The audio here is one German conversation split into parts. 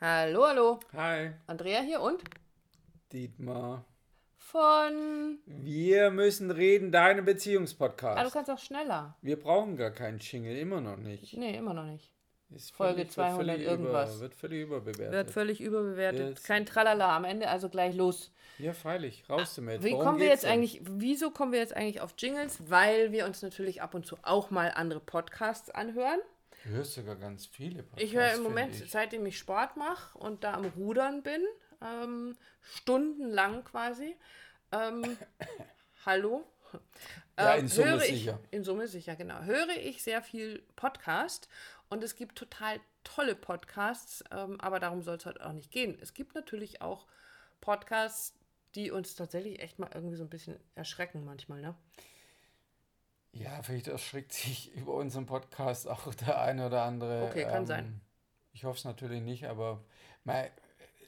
Hallo, hallo. Hi, Andrea hier und Dietmar. von. Wir müssen reden, deine Ah, du Beziehungspodcast. kannst auch schneller. Wir brauchen gar keinen Jingle, immer noch nicht. Nee, immer noch nicht. Ist Folge völlig- wird 200 völlig irgendwas. Über, wird völlig überbewertet. Wird völlig überbewertet. Jetzt- Kein Tralala am Ende, also gleich los. ja, freilich, raus damit. Wie Worum kommen wir jetzt denn? eigentlich, wieso kommen wir jetzt eigentlich auf Jingles? Weil wir uns natürlich ab und zu auch mal andere Podcasts anhören. Du hörst sogar ganz viele Podcasts. Ich höre im Moment, seitdem ich Sport mache und da am Rudern bin, ähm, stundenlang quasi. Ähm, hallo. Ja, Ähm, in Summe höre ich, sicher. In Summe sicher, genau. Höre ich sehr viel Podcast und es gibt total tolle Podcasts, ähm, aber darum soll es heute auch nicht gehen. Es gibt natürlich auch Podcasts, die uns tatsächlich echt mal irgendwie so ein bisschen erschrecken manchmal, ne? Ja, vielleicht erschrickt sich über unseren Podcast auch der eine oder andere. Okay, kann sein. Ich hoffe es natürlich nicht, aber mei,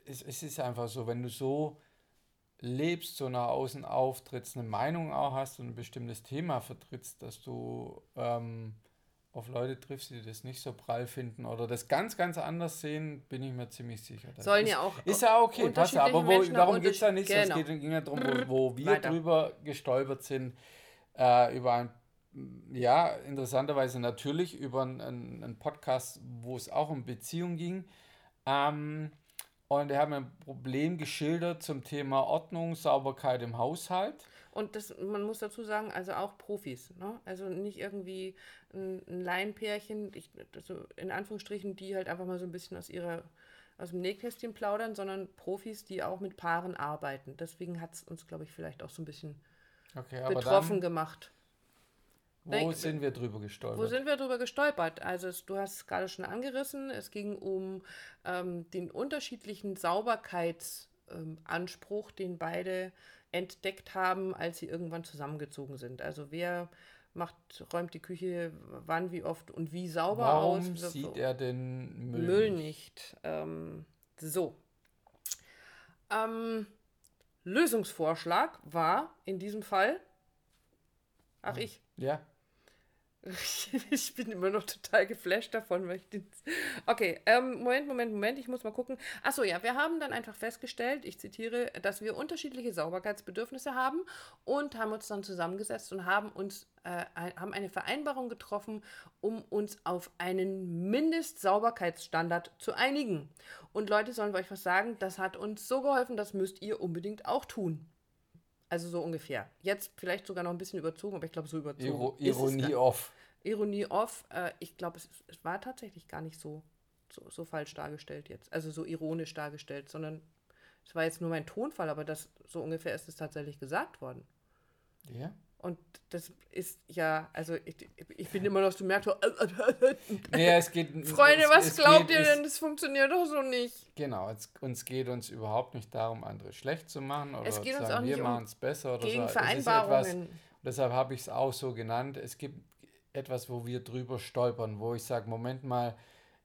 es, es ist einfach so, wenn du so lebst, so nach außen auftrittst, eine Meinung auch hast und ein bestimmtes Thema vertrittst, dass du ähm, auf Leute triffst, die das nicht so prall finden oder das ganz, ganz anders sehen, bin ich mir ziemlich sicher. Das Sollen ist, ja auch Ist ja okay, passt ja, aber wo, darum haben geht es ja nicht, unterschied- es geht, ging ja darum, wo, wo wir Weiter. drüber gestolpert sind, äh, über ein ja, interessanterweise natürlich über einen, einen Podcast, wo es auch um Beziehung ging. Ähm, und er hat mir ein Problem geschildert zum Thema Ordnung, Sauberkeit im Haushalt. Und das, man muss dazu sagen, also auch Profis, ne? Also nicht irgendwie ein, ein Laienpärchen, ich, also in Anführungsstrichen, die halt einfach mal so ein bisschen aus ihrer, aus dem Nähkästchen plaudern, sondern Profis, die auch mit Paaren arbeiten. Deswegen hat es uns, glaube ich, vielleicht auch so ein bisschen Okay, betroffen dann, gemacht. Wo Nein, sind wir drüber gestolpert? Wo sind wir drüber gestolpert? Also es, du hast es gerade schon angerissen, es ging um ähm, den unterschiedlichen Sauberkeitsanspruch, ähm, den beide entdeckt haben, als sie irgendwann zusammengezogen sind. Also wer macht, räumt die Küche wann, wie oft und wie sauber Warum aus? So- sieht er den Müll, Müll nicht? nicht. Ähm, so. Ähm, Lösungsvorschlag war in diesem Fall. Ach, ich. Ja, Ich bin immer noch total geflasht davon, weil ich den. Okay, ähm, Moment, Moment, Moment, ich muss mal gucken. Achso, ja, wir haben dann einfach festgestellt, ich zitiere, dass wir unterschiedliche Sauberkeitsbedürfnisse haben und haben uns dann zusammengesetzt und haben uns äh, haben eine Vereinbarung getroffen, um uns auf einen Mindestsauberkeitsstandard zu einigen. Und Leute, sollen wir euch was sagen, das hat uns so geholfen, das müsst ihr unbedingt auch tun. Also so ungefähr. Jetzt vielleicht sogar noch ein bisschen überzogen, aber ich glaube, so überzogen. Iro ist es gar Ironie off. Ironie off. Äh, ich glaube, es, es war tatsächlich gar nicht so, so, so falsch dargestellt jetzt. Also so ironisch dargestellt, sondern es war jetzt nur mein Tonfall, aber das so ungefähr ist es tatsächlich gesagt worden. Ja? Und das ist ja, also ich, ich bin immer noch, du merkst so, Nee, es geht. Freunde, es, was es glaubt geht, ihr denn? Das funktioniert doch so nicht. Genau, es, uns geht uns überhaupt nicht darum, andere schlecht zu machen oder Es geht zu uns sagen, auch nicht wir um machen es besser oder Gegen so. Ist etwas, Vereinbarungen. deshalb habe ich es auch so genannt. Es gibt etwas, wo wir drüber stolpern, wo ich sage, Moment mal,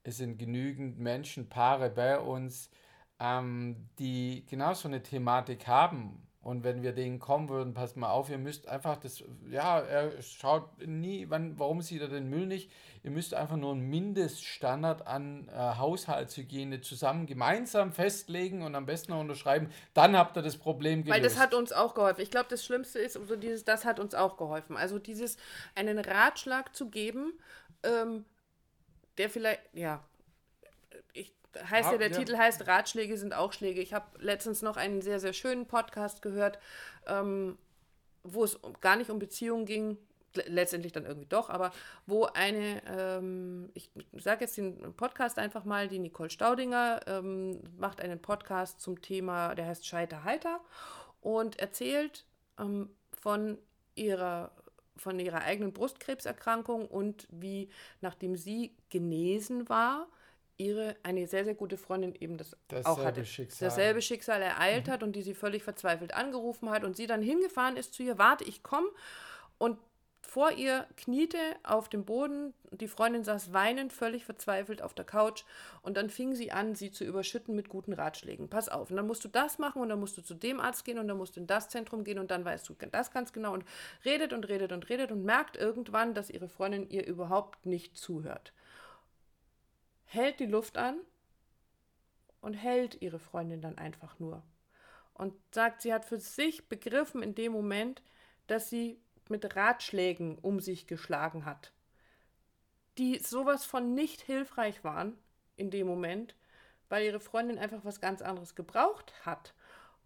es sind genügend Menschen, Paare bei uns, ähm, die genau so eine Thematik haben. Und wenn wir denen kommen würden, passt mal auf, ihr müsst einfach das, ja, er schaut nie, wann, warum sieht er den Müll nicht? Ihr müsst einfach nur einen Mindeststandard an äh, Haushaltshygiene zusammen gemeinsam festlegen und am besten noch unterschreiben. Dann habt ihr das Problem gelöst. Weil das hat uns auch geholfen. Ich glaube, das Schlimmste ist, so dieses, das hat uns auch geholfen. Also dieses, einen Ratschlag zu geben, ähm, der vielleicht, ja, heißt ja, der ja. Titel heißt Ratschläge sind auch Schläge. Ich habe letztens noch einen sehr, sehr schönen Podcast gehört, ähm, wo es gar nicht um Beziehungen ging, le- letztendlich dann irgendwie doch, aber wo eine, ähm, ich sage jetzt den Podcast einfach mal, die Nicole Staudinger ähm, macht einen Podcast zum Thema, der heißt Scheiter Heiter und erzählt ähm, von ihrer von ihrer eigenen Brustkrebserkrankung und wie, nachdem sie genesen war, ihre eine sehr, sehr gute Freundin eben das auch Dasselbe hatte, Schicksal. dasselbe Schicksal ereilt hat und die sie völlig verzweifelt angerufen hat und sie dann hingefahren ist zu ihr, warte, ich komme und vor ihr kniete auf dem Boden, die Freundin saß weinend, völlig verzweifelt auf der Couch und dann fing sie an, sie zu überschütten mit guten Ratschlägen. Pass auf, und dann musst du das machen und dann musst du zu dem Arzt gehen und dann musst du in das Zentrum gehen und dann weißt du das ganz genau und redet und redet und redet und merkt irgendwann, dass ihre Freundin ihr überhaupt nicht zuhört. Hält die Luft an und hält ihre Freundin dann einfach nur. Und sagt, sie hat für sich begriffen in dem Moment, dass sie mit Ratschlägen um sich geschlagen hat, die sowas von nicht hilfreich waren in dem Moment, weil ihre Freundin einfach was ganz anderes gebraucht hat.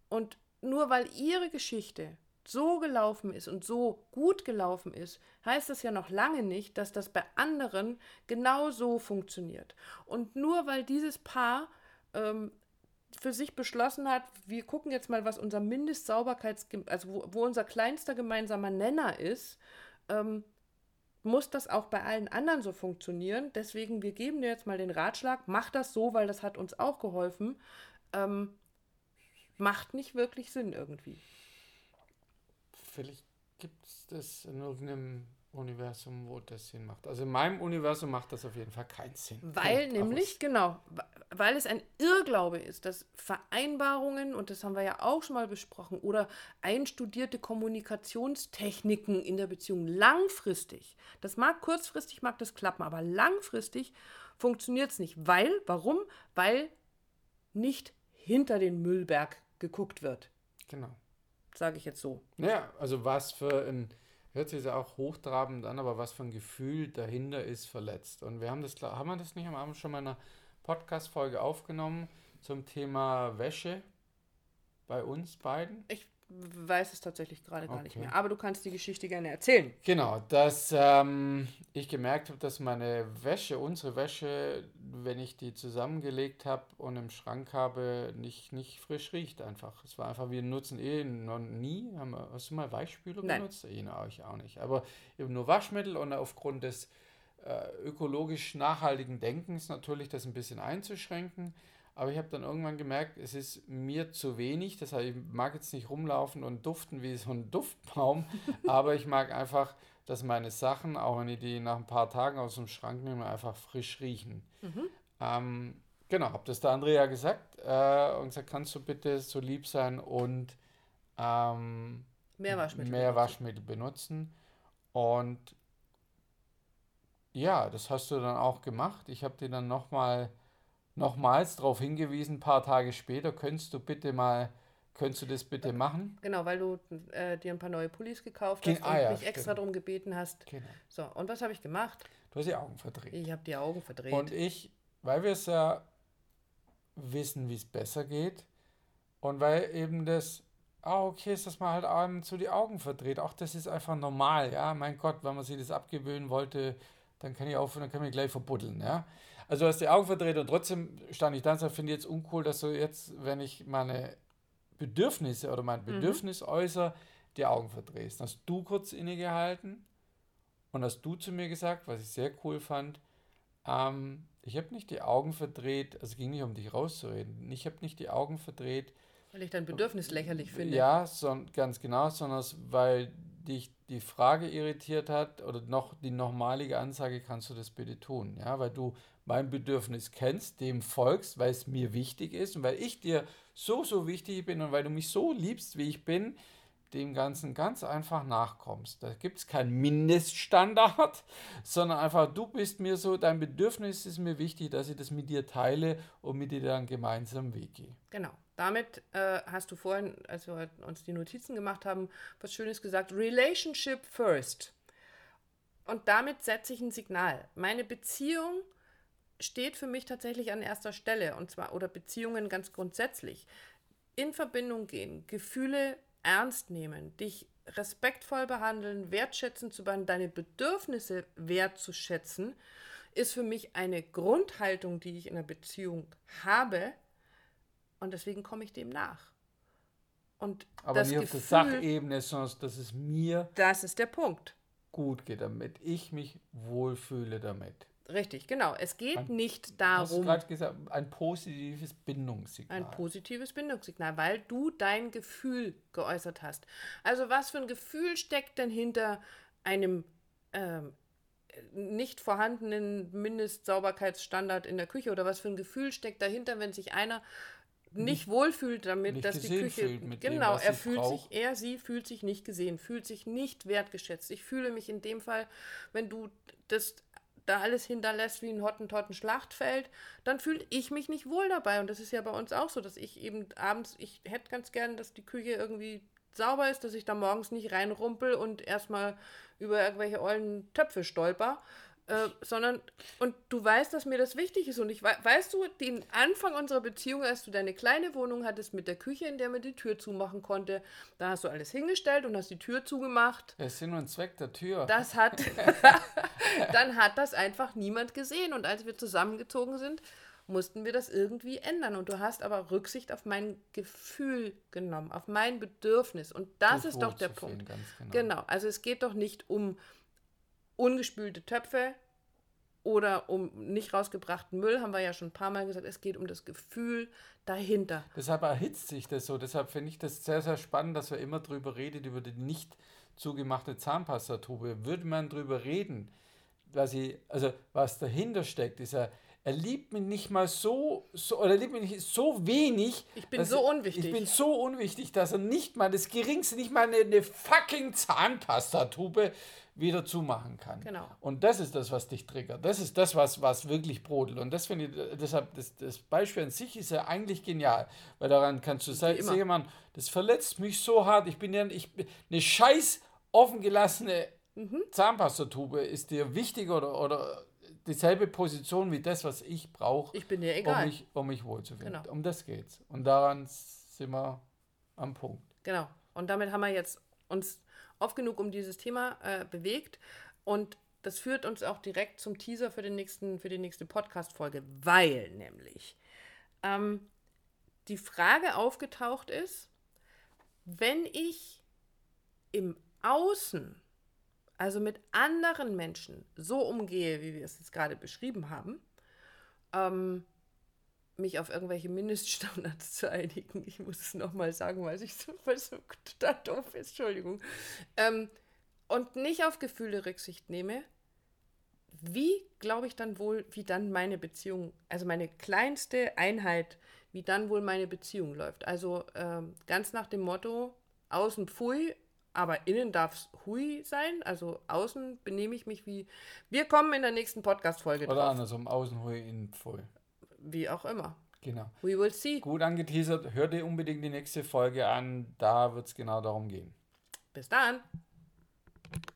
Und nur weil ihre Geschichte so gelaufen ist und so gut gelaufen ist, heißt das ja noch lange nicht, dass das bei anderen genau so funktioniert. Und nur weil dieses Paar ähm, für sich beschlossen hat, wir gucken jetzt mal, was unser Mindestsauberkeits, also wo, wo, unser kleinster gemeinsamer Nenner ist, ähm, muss das auch bei allen anderen so funktionieren. Deswegen, wir geben dir jetzt mal den Ratschlag, mach das so, weil das hat uns auch geholfen. Ähm, macht nicht wirklich Sinn irgendwie. Vielleicht gibt es das in irgendeinem Universum, wo das Sinn macht. Also in meinem Universum macht das auf jeden Fall keinen Sinn. Weil Punkt nämlich, aus. genau, weil es ein Irrglaube ist, dass Vereinbarungen, und das haben wir ja auch schon mal besprochen, oder einstudierte Kommunikationstechniken in der Beziehung langfristig, das mag kurzfristig, mag das klappen, aber langfristig funktioniert es nicht. Weil, warum? Weil nicht hinter den Müllberg geguckt wird. Genau. Sage ich jetzt so. Ja, also was für ein hört sich ja auch hochtrabend an, aber was für ein Gefühl dahinter ist verletzt. Und wir haben das, haben wir das nicht am Abend schon mal in einer Podcast-Folge aufgenommen zum Thema Wäsche bei uns beiden? Ich weiß es tatsächlich gerade gar okay. nicht mehr. Aber du kannst die Geschichte gerne erzählen. Genau, dass ähm, ich gemerkt habe, dass meine Wäsche, unsere Wäsche, wenn ich die zusammengelegt habe und im Schrank habe, nicht, nicht frisch riecht einfach. Es war einfach, wir nutzen eh noch nie. Haben, hast du mal Weichspüler Nein. benutzt? Eh, ich auch nicht. Aber eben nur Waschmittel und aufgrund des äh, ökologisch nachhaltigen Denkens natürlich das ein bisschen einzuschränken. Aber ich habe dann irgendwann gemerkt, es ist mir zu wenig. Das heißt, ich mag jetzt nicht rumlaufen und duften wie so ein Duftbaum, aber ich mag einfach, dass meine Sachen, auch wenn ich die nach ein paar Tagen aus dem Schrank nehme, einfach frisch riechen. Mhm. Ähm, genau, habe das der Andrea gesagt äh, und gesagt, kannst du bitte so lieb sein und ähm, mehr Waschmittel, mehr Waschmittel benutzen. Und ja, das hast du dann auch gemacht. Ich habe dir dann nochmal nochmals darauf hingewiesen, ein paar Tage später, könntest du bitte mal, könntest du das bitte machen? Genau, weil du äh, dir ein paar neue Pullis gekauft hast Gen ah, und ja, mich extra darum gebeten hast. Genau. So, und was habe ich gemacht? Du hast die Augen verdreht. Ich habe die Augen verdreht. Und ich, weil wir es ja wissen, wie es besser geht und weil eben das, ah, okay, ist das mal halt abends so die Augen verdreht. Auch das ist einfach normal, ja. Mein Gott, wenn man sich das abgewöhnen wollte, dann kann ich auf, dann kann ich gleich verbuddeln, ja. Also du hast die Augen verdreht und trotzdem stand ich da und sagte, finde ich jetzt uncool, dass du jetzt, wenn ich meine Bedürfnisse oder mein mhm. Bedürfnis mhm. äußere, die Augen verdrehst. Dann hast du kurz innegehalten und hast du zu mir gesagt, was ich sehr cool fand, ähm, ich habe nicht die Augen verdreht, also es ging nicht um dich rauszureden, ich habe nicht die Augen verdreht. Weil ich dein Bedürfnis lächerlich finde. Ja, so, ganz genau, sondern weil dich die Frage irritiert hat oder noch die nochmalige Ansage, kannst du das bitte tun? Ja, weil du mein Bedürfnis kennst, dem folgst, weil es mir wichtig ist und weil ich dir so, so wichtig bin und weil du mich so liebst, wie ich bin, dem Ganzen ganz einfach nachkommst. Da gibt es keinen Mindeststandard, sondern einfach, du bist mir so, dein Bedürfnis ist mir wichtig, dass ich das mit dir teile und mit dir dann gemeinsam Weg gehe. Genau. Damit äh, hast du vorhin, als wir uns die Notizen gemacht haben, was Schönes gesagt. Relationship first. Und damit setze ich ein Signal. Meine Beziehung steht für mich tatsächlich an erster Stelle und zwar oder Beziehungen ganz grundsätzlich. In Verbindung gehen, Gefühle ernst nehmen, dich respektvoll behandeln, wertschätzen zu behandeln, deine Bedürfnisse wertzuschätzen, ist für mich eine Grundhaltung, die ich in einer Beziehung habe und deswegen komme ich dem nach. Und Aber das nicht Gefühl, auf der Sachebene, sondern dass es mir das ist der Punkt. gut geht damit, ich mich wohlfühle damit. Richtig, genau. Es geht ein, nicht darum. Du hast gerade gesagt, ein positives Bindungssignal. Ein positives Bindungssignal, weil du dein Gefühl geäußert hast. Also, was für ein Gefühl steckt denn hinter einem ähm, nicht vorhandenen Mindestsauberkeitsstandard in der Küche? Oder was für ein Gefühl steckt dahinter, wenn sich einer nicht wohlfühlt damit, dass die Küche genau, dem, er fühlt braucht. sich er sie fühlt sich nicht gesehen, fühlt sich nicht wertgeschätzt. Ich fühle mich in dem Fall, wenn du das da alles hinterlässt wie ein Hottentotten Schlachtfeld, dann fühle ich mich nicht wohl dabei. Und das ist ja bei uns auch so, dass ich eben abends, ich hätte ganz gern, dass die Küche irgendwie sauber ist, dass ich da morgens nicht reinrumpel und erstmal über irgendwelche ollen Töpfe stolper, äh, sondern, und du weißt, dass mir das wichtig ist. Und ich weißt du, den Anfang unserer Beziehung, als du deine kleine Wohnung hattest mit der Küche, in der man die Tür zumachen konnte, da hast du alles hingestellt und hast die Tür zugemacht. Der Sinn und Zweck der Tür. Das hat, dann hat das einfach niemand gesehen. Und als wir zusammengezogen sind, mussten wir das irgendwie ändern. Und du hast aber Rücksicht auf mein Gefühl genommen, auf mein Bedürfnis. Und das ist doch der Punkt. Genau. genau. Also es geht doch nicht um ungespülte Töpfe oder um nicht rausgebrachten Müll, haben wir ja schon ein paar Mal gesagt. Es geht um das Gefühl dahinter. Deshalb erhitzt sich das so. Deshalb finde ich das sehr, sehr spannend, dass wir immer drüber redet, über die nicht zugemachte Zahnpastatube. Würde man drüber reden, was, ich, also was dahinter steckt, ist ja er liebt mich nicht mal so, so oder er liebt mich nicht so wenig. Ich bin so unwichtig. Ich bin so unwichtig, dass er nicht mal das geringste, nicht mal eine, eine fucking Zahnpastatube wieder zumachen kann. Genau. Und das ist das, was dich triggert. Das ist das, was, was wirklich brodelt. Und das finde ich, deshalb, das, das Beispiel an sich ist ja eigentlich genial, weil daran kannst du sagen, man, das verletzt mich so hart. Ich bin ja, ich, eine scheiß offen gelassene mhm. Zahnpastatube ist dir wichtig oder, oder dieselbe Position wie das, was ich brauche, ich bin dir egal. um mich, um mich wohlzufühlen. Genau. Um das geht's. Und daran sind wir am Punkt. Genau. Und damit haben wir jetzt uns oft genug um dieses Thema äh, bewegt. Und das führt uns auch direkt zum Teaser für, den nächsten, für die nächste Podcast-Folge, weil nämlich ähm, die Frage aufgetaucht ist, wenn ich im Außen also mit anderen Menschen so umgehe, wie wir es jetzt gerade beschrieben haben, ähm, mich auf irgendwelche Mindeststandards zu einigen. Ich muss es nochmal sagen, weil ich so, es so total doof ist, Entschuldigung. Ähm, und nicht auf Gefühle Rücksicht nehme, wie glaube ich dann wohl, wie dann meine Beziehung, also meine kleinste Einheit, wie dann wohl meine Beziehung läuft. Also ähm, ganz nach dem Motto, außen pfui, aber innen darf es hui sein. Also außen benehme ich mich wie. Wir kommen in der nächsten Podcast-Folge Oder drauf. andersrum, außen hui, innen voll. Wie auch immer. Genau. We will see. Gut angeteasert. Hör dir unbedingt die nächste Folge an. Da wird es genau darum gehen. Bis dann.